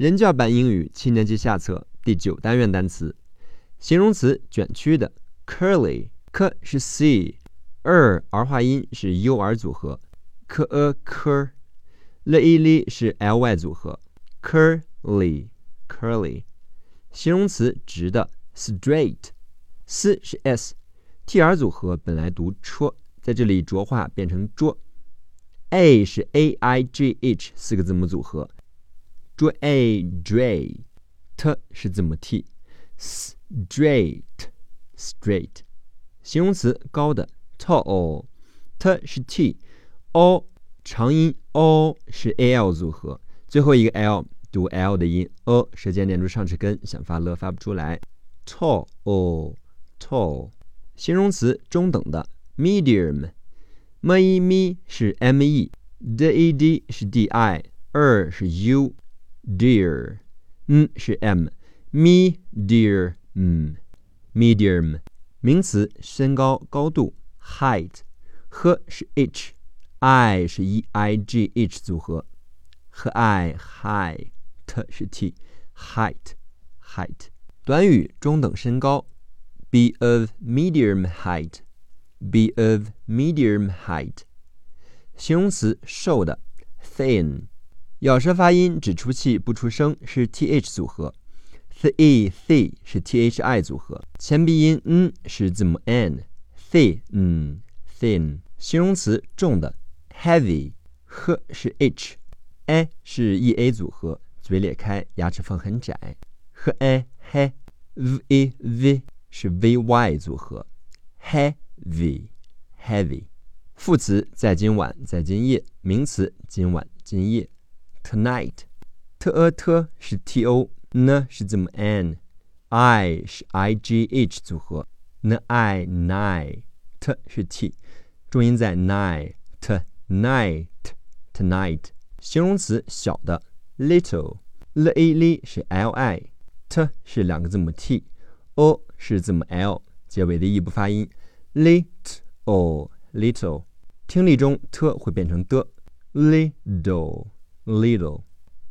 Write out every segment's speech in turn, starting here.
人教版英语七年级下册第九单元单词，形容词卷曲的，curly，k 是 c，er 儿化音是 u r 组合，k a k，l e l 是 l y 组合，curly，curly。形容词直的，straight，s 是 s，t r 组合本来读戳，在这里浊化变成桌，a 是 a i g h 四个字母组合。Dra dray，t 是字母 t，straight straight，形容词高的 tall，t 是 t，o 长音 o 是 al 组合，最后一个 l 读 l 的音，o 舌尖连住上齿根，想发了发不出来，tall o tall，形容词中等的 medium，m e m 是 m e，d e d 是 d i，er 是 u。Dear，嗯是 m，me dear，嗯，medium，名词身高高度 height，h 是 h，i 是 e i g h 组合和 i high，t 是 t，height，height，短语中等身高，be of medium height，be of medium height，形容词瘦的 thin。咬舌发音只出气不出声是 th 组合。Th e th 是 thi 组合，前鼻音 n 是字母 n，thin thin 形容词重的。Heavy，h 是 h，a 是 ea 组合，嘴裂开，牙齿缝很窄，h a he，v v 是 vy 组合，heavy。Heavy 副词在今晚在今夜，名词今晚今夜。Tonight，t a t 是 t o，n 是字母 n，i 是 i g h 组合，n i night，t 是 t，重音在 night，night，tonight，形容词小的 little，l a l 是 l i，t 是两个字母 t，o 是字母 l，结尾的 e 不发音，little little，听力中 t 会变成的 little，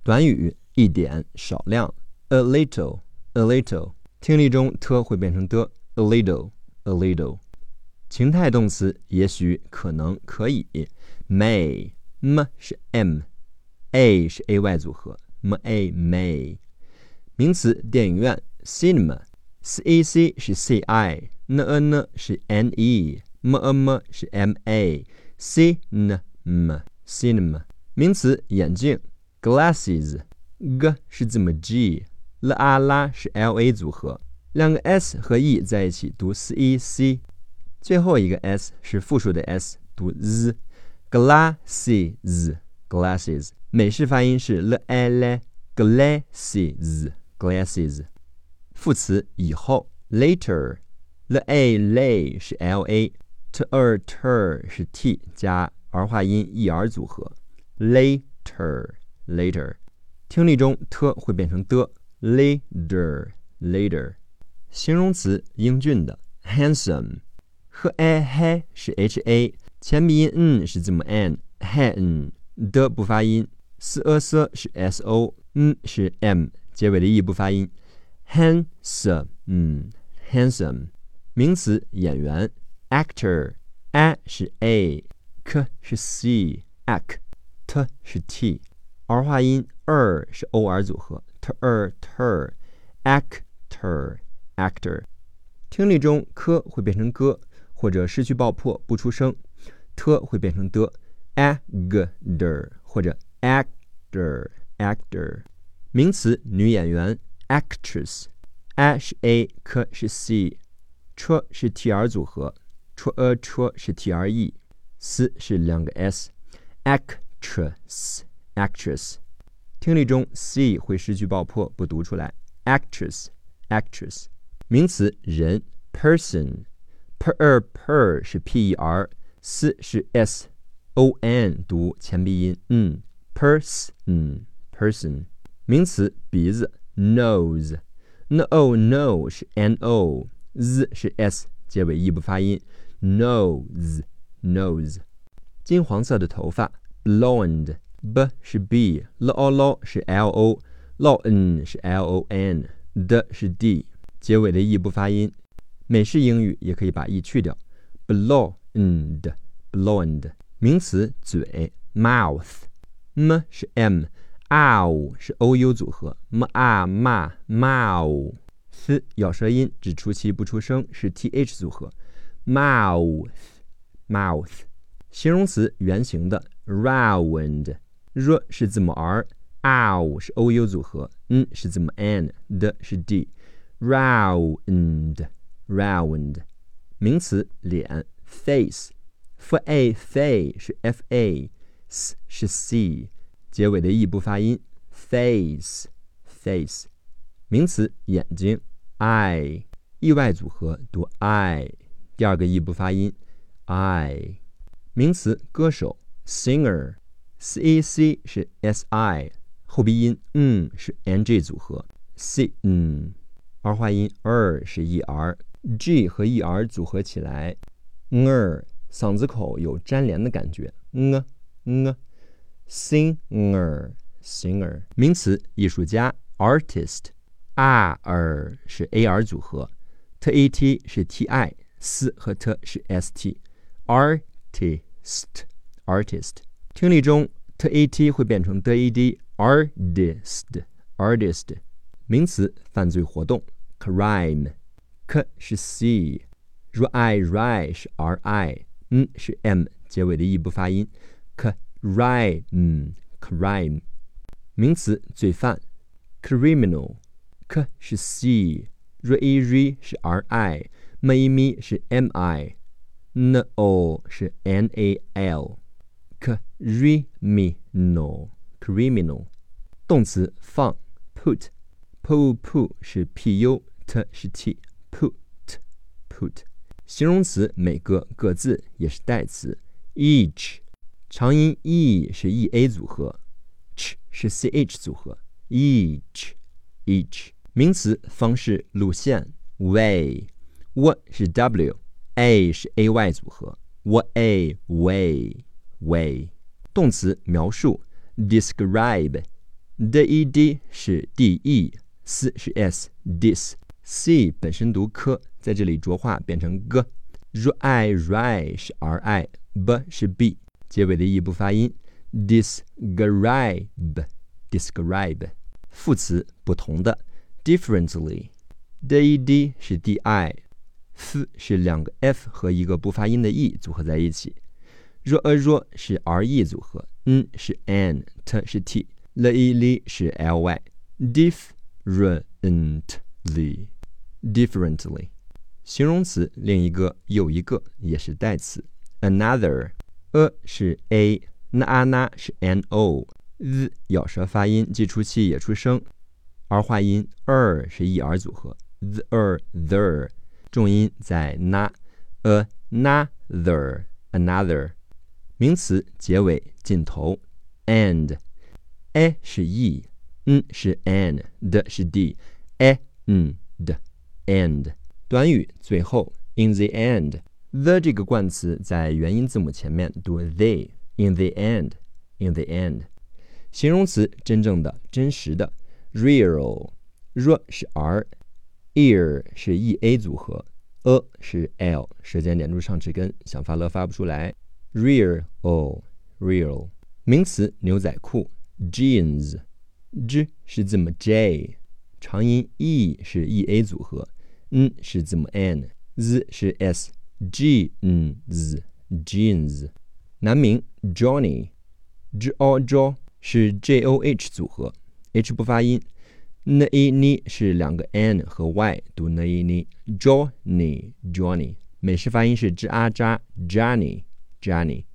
短语一点少量，a little，a little，听力中 t 会变成的，a little，a little，情态动词也许可能可以，may，m 是 m，a 是 ay 组合，m a may，名词电影院，cinema，c e c 是 c i，n e n 是 n e，m a m 是 m a，c n m cinema。名词眼镜，glasses，g 是字母 g，l a 拉是 l a 组合，两个 s 和 e 在一起读 c e c，最后一个 s 是复数的 s，读 z，glasses，glasses，美式发音是 l a la glasses glasses 副词以后 later，l a la 是 l a，t er ter 是 t 加儿化音 e r 组合。Later, later，听力中 t 会变成的。Later, later，形容词英俊的。Handsome，和 a h 是 h a，前鼻音 n 是字母 n，han 的不发音。s a s 是 s o，n 是 m，结尾的 e 不发音。Handsome，嗯，handsome，名词演员。Actor，a 是 a，k 是 c ac。T 是 t，儿化音 er 是 o r 组合，t er ter actor actor，听力中 k 会变成 g，或者失去爆破不出声，t 会变成的 actor 或者 actor actor，名词女演员 actress，a 是 a，k 是 c，ch 是 t r 组合，ch a ch 是 t r e，s 是两个 s，act。actress actress，听力中 c 会失去爆破，不读出来。actress actress，名词人 person，per per 是 p e r，s 是 s o n 读前鼻音，嗯，person person，名词鼻子 nose，n o no 是 n o，z 是 s 结尾 e 不发音，nose nose，金黄色的头发。 Blonde，b 是 b，l o l 是 l o，，lon 是 l o n，的是 d，结尾的 e 不发音。美式英语也可以把 e 去掉，blonde，blonde。名词嘴，mouth，m 是 m，ow 是 o u 组合，m a ma mouth。咬舌音只出气不出声是 t h 组合，mouth，mouth。形容词圆形的，round，r 是字母 r，ow 是 o u 组合，n 是字母 n，的是 d，round，round。名词脸，face，f a face 是 f a，s 是 c，结尾的 e 不发音，face，face。名词眼睛，eye，意外组合读 i，第二个 e 不发音，i。名词歌手，singer，c a c 是 s i，后鼻音嗯是 n g 组合，c 嗯，儿化音 er 是 e r，g 和 e r 组合起来，er，嗓子口有粘连的感觉，嗯嗯，singer，singer。名词艺术家，artist。r 是 a r 组合，t a t 是 t i，s 和 t 是 s t，artist t，artist，artist。听力中 t a t 会变成 d a d，artist，artist。名词犯罪活动，crime，k 是 c，ri 是 r i，n 是 m，结尾的 e 不发音，crime，crime。名词罪犯，criminal。k 是 c，r e r 是 r i，m i m 是 m i，n o 是 n a l，criminal，criminal。动词放，put，p p 是 p u，t 是 t，put，put。形容词每个各自也是代词，each，长音 e 是 e a 组合，ch 是 c h 组合，each，each。名词方式路线 way，w 是 w，a 是 a y 组合，way way way。动词描述 describe，d e d 是 d e，s 是 s，dis，c 本身读科，在这里浊化变成 g，r i ri 是 r i，b 是 b，结尾的 e 不发音，describe describe。副词不同的。differently，d e d 是 d i，f 是两个 f 和一个不发音的 e 组合在一起，r a r 是 r e 组合，n 是 n，t 是 t l i ly 是 l y，differently，differently，形容词另一个又一个也是代词，another，a 是 a，n a n 是 n o，z 咬舌发音既出气也出声。儿化音 er 是 e r 组合，the er the，重音在 na，another another，名词结尾尽头，end，a 是 e，n 是 n，d 是 d，a n d end，短语最后 in the end，the 这个冠词在元音字母前面读 the，in the end，in the end，形容词真正的真实的。real，r 是 r，ear 是 e a 组合，a 是 l，舌尖连住上齿根，想发乐发不出来。real，real，名词牛仔裤，jeans，j 是字母 j，长音 e 是 e a 组合，n 是字母 n，z 是 s，jeans，jeans，男名 Johnny，j o j 是 j o h 组合。h 不发音，N I N I 是两个 n 和 y 读 N I N I，Johnny，Johnny，美式发音是 j a j Johnny Johnny，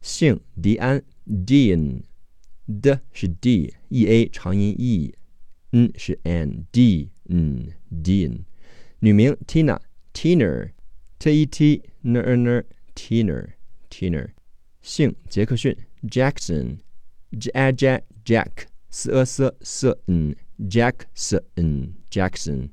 姓迪安 Dean，d 是 d，e a 长音 e，n 是 n，d 嗯 Dean，女名 Tina Tina，t e t n n Tina Tina，姓杰克逊 Jackson，j a j Jack。s a s s n Jackson Jackson